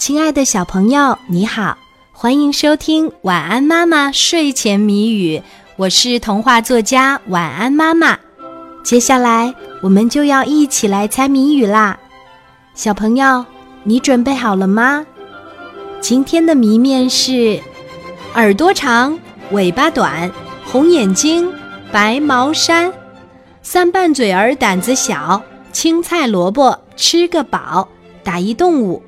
亲爱的小朋友，你好，欢迎收听《晚安妈妈睡前谜语》，我是童话作家晚安妈妈。接下来我们就要一起来猜谜语啦，小朋友，你准备好了吗？今天的谜面是：耳朵长，尾巴短，红眼睛，白毛衫，三瓣嘴儿胆子小，青菜萝卜吃个饱，打一动物。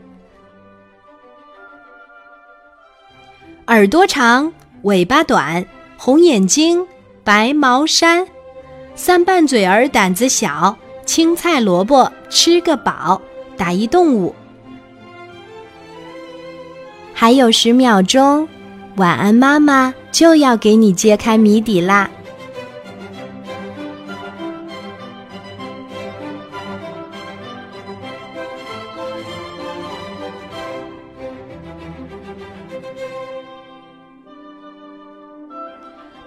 耳朵长，尾巴短，红眼睛，白毛衫，三瓣嘴儿胆子小，青菜萝卜吃个饱，打一动物。还有十秒钟，晚安妈妈就要给你揭开谜底啦！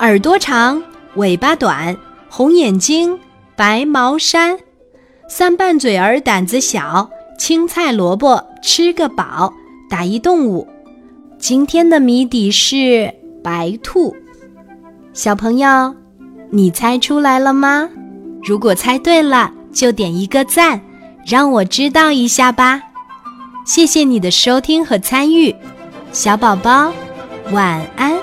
耳朵长，尾巴短，红眼睛，白毛衫，三瓣嘴儿胆子小，青菜萝卜吃个饱，打一动物。今天的谜底是白兔。小朋友，你猜出来了吗？如果猜对了，就点一个赞，让我知道一下吧。谢谢你的收听和参与，小宝宝，晚安。